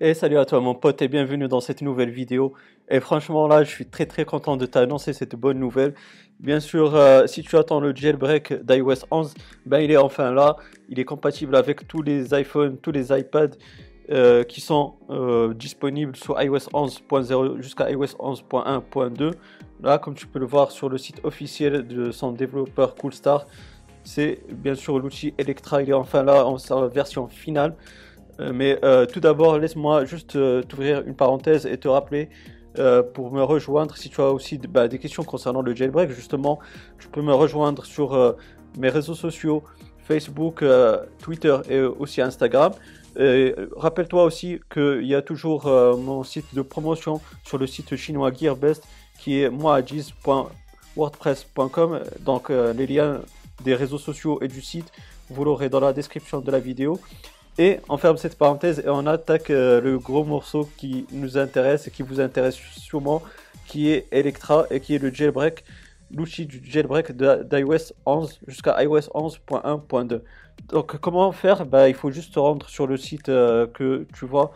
Et salut à toi mon pote et bienvenue dans cette nouvelle vidéo. Et franchement là je suis très très content de t'annoncer cette bonne nouvelle. Bien sûr euh, si tu attends le jailbreak d'iOS 11, ben il est enfin là. Il est compatible avec tous les iPhones, tous les iPads euh, qui sont euh, disponibles sur iOS 11.0 jusqu'à iOS 11.1.2. Là comme tu peux le voir sur le site officiel de son développeur Coolstar, c'est bien sûr l'outil Electra, il est enfin là en sa version finale. Euh, mais euh, tout d'abord, laisse-moi juste euh, t'ouvrir une parenthèse et te rappeler pour me rejoindre si tu as aussi bah, des questions concernant le jailbreak. Justement, tu peux me rejoindre sur mes réseaux sociaux Facebook, Twitter et aussi Instagram. Rappelle-toi aussi qu'il y a toujours mon site de promotion sur le site chinois GearBest qui est moiagiz.wordpress.com. Donc les liens des réseaux sociaux et du site, vous l'aurez dans la description de la vidéo. Et on ferme cette parenthèse et on attaque euh, le gros morceau qui nous intéresse et qui vous intéresse sûrement, qui est Electra et qui est le jailbreak, l'outil du jailbreak d'iOS 11 jusqu'à iOS 11.1.2. Donc comment faire? Bah, Il faut juste se rendre sur le site euh, que tu vois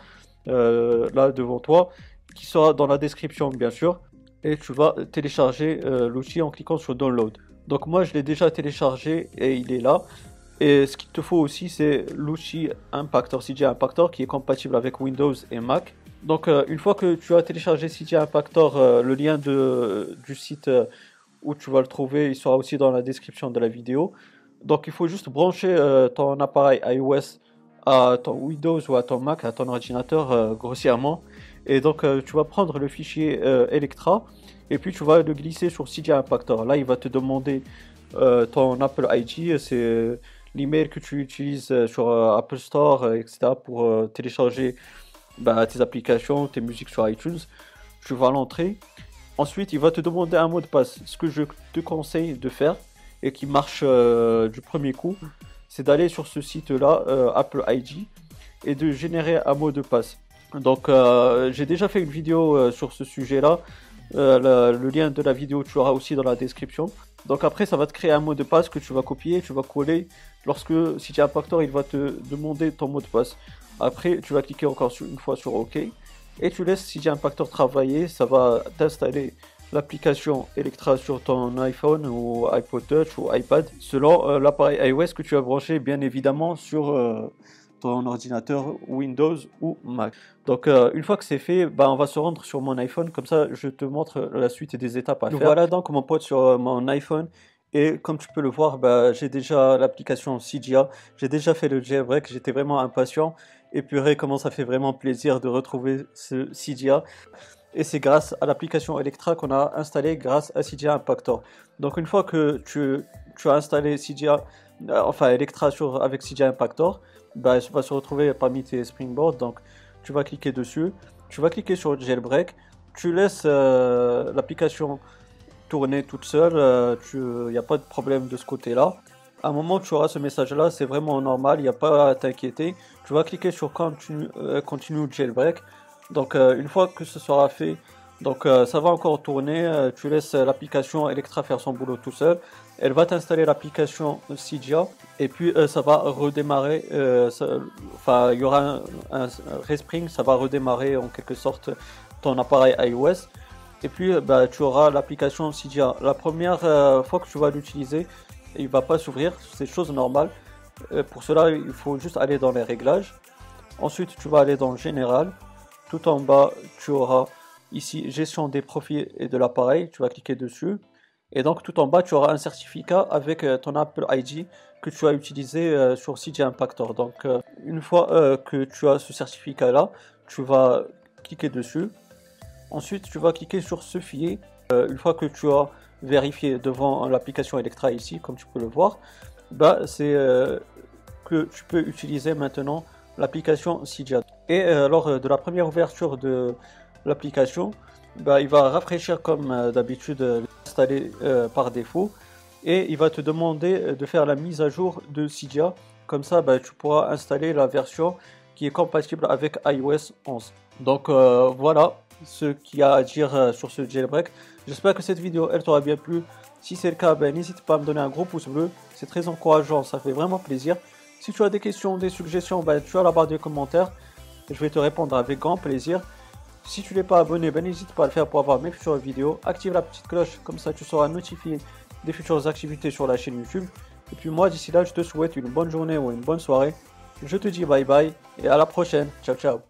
euh, là devant toi, qui sera dans la description bien sûr, et tu vas télécharger l'outil en cliquant sur Download. Donc moi je l'ai déjà téléchargé et il est là. Et ce qu'il te faut aussi, c'est l'outil Impactor, CJ Impactor, qui est compatible avec Windows et Mac. Donc, euh, une fois que tu as téléchargé CJ Impactor, euh, le lien du site euh, où tu vas le trouver, il sera aussi dans la description de la vidéo. Donc, il faut juste brancher ton appareil iOS à ton Windows ou à ton Mac, à ton ordinateur grossièrement. Et donc, tu vas prendre le fichier Electra et puis tu vas le glisser sur CJ Impactor. Là, il va te demander ton Apple ID, c'est l'email que tu utilises euh, sur euh, Apple Store, euh, etc., pour télécharger bah, tes applications, tes musiques sur iTunes, tu vas l'entrer. Ensuite, il va te demander un mot de passe. Ce que je te conseille de faire et qui marche du premier coup, c'est d'aller sur ce site-là, Apple ID, et de générer un mot de passe. Donc, j'ai déjà fait une vidéo sur ce sujet-là. le lien de la vidéo, tu l'auras aussi dans la description. Donc après, ça va te créer un mot de passe que tu vas copier, tu vas coller. Lorsque, si tu as Impactor, il va te demander ton mot de passe. Après, tu vas cliquer encore une fois sur OK. Et tu laisses CJ Impactor travailler. Ça va t'installer l'application Electra sur ton iPhone ou iPod Touch ou iPad selon euh, l'appareil iOS que tu as branché bien évidemment sur euh, ordinateur Windows ou Mac. Donc euh, une fois que c'est fait, bah, on va se rendre sur mon iPhone, comme ça je te montre la suite des étapes à faire. Voilà donc mon pote sur euh, mon iPhone. Et comme tu peux le voir, bah, j'ai déjà l'application CGA, j'ai déjà fait le jailbreak, j'étais vraiment impatient. Et purée, comment ça fait vraiment plaisir de retrouver ce CGA. Et c'est grâce à l'application Electra qu'on a installé grâce à CGA Impactor. Donc une fois que tu, tu as installé CGA, enfin Electra sur, avec CGA Impactor, bah, va se retrouver parmi tes Springboard. Donc, tu vas cliquer dessus. Tu vas cliquer sur Jailbreak. Tu laisses euh, l'application tourner toute seule. Il euh, n'y a pas de problème de ce côté-là. À un moment, tu auras ce message-là. C'est vraiment normal. Il n'y a pas à t'inquiéter. Tu vas cliquer sur euh, continue Jailbreak. Donc, une fois que ce sera fait, donc ça va encore tourner, tu laisses l'application Electra faire son boulot tout seul elle va t'installer l'application Cydia et puis euh, ça va redémarrer. Euh, enfin, il y aura un, respring, ça va redémarrer en quelque sorte ton appareil iOS. Et puis, euh, bah, tu auras l'application Cydia. La première fois que tu vas l'utiliser, il va pas s'ouvrir, c'est chose normale. pour cela, il faut juste aller dans les réglages. Ensuite, tu vas aller dans Général. Tout en bas, tu auras ici Gestion des profils et de l'appareil. Tu vas cliquer dessus. Et donc tout en bas, tu auras un certificat avec euh, ton Apple ID que tu as utilisé euh, sur CJ Impactor. Donc euh, une fois que tu as ce certificat-là, tu vas cliquer dessus. Ensuite, tu vas cliquer sur ce filet. une fois que tu as vérifié devant l'application Electra ici, comme tu peux le voir, bah, c'est que tu peux utiliser maintenant l'application CJ. Et lors de la première ouverture de l'application, bah, il va rafraîchir comme d'habitude installé euh, par défaut et il va te demander de faire la mise à jour de Cydia. Comme ça, bah, tu pourras installer la version qui est compatible avec iOS 11. Donc euh, voilà ce qu'il y a à dire euh, sur ce jailbreak. J'espère que cette vidéo elle t'aura bien plu. Si c'est le cas, ben, n'hésite pas à me donner un gros pouce bleu. C'est très encourageant, ça fait vraiment plaisir. Si tu as des questions, des suggestions, ben, tu as la barre de commentaires. je vais te répondre avec grand plaisir. Si tu n'es pas abonné, ben n'hésite pas à le faire pour avoir mes futures vidéos. Active la petite cloche, comme ça tu seras notifié des futures activités sur la chaîne YouTube. Et puis moi, d'ici là, je te souhaite une bonne journée ou une bonne soirée. Je te dis bye bye et à la prochaine. Ciao, ciao.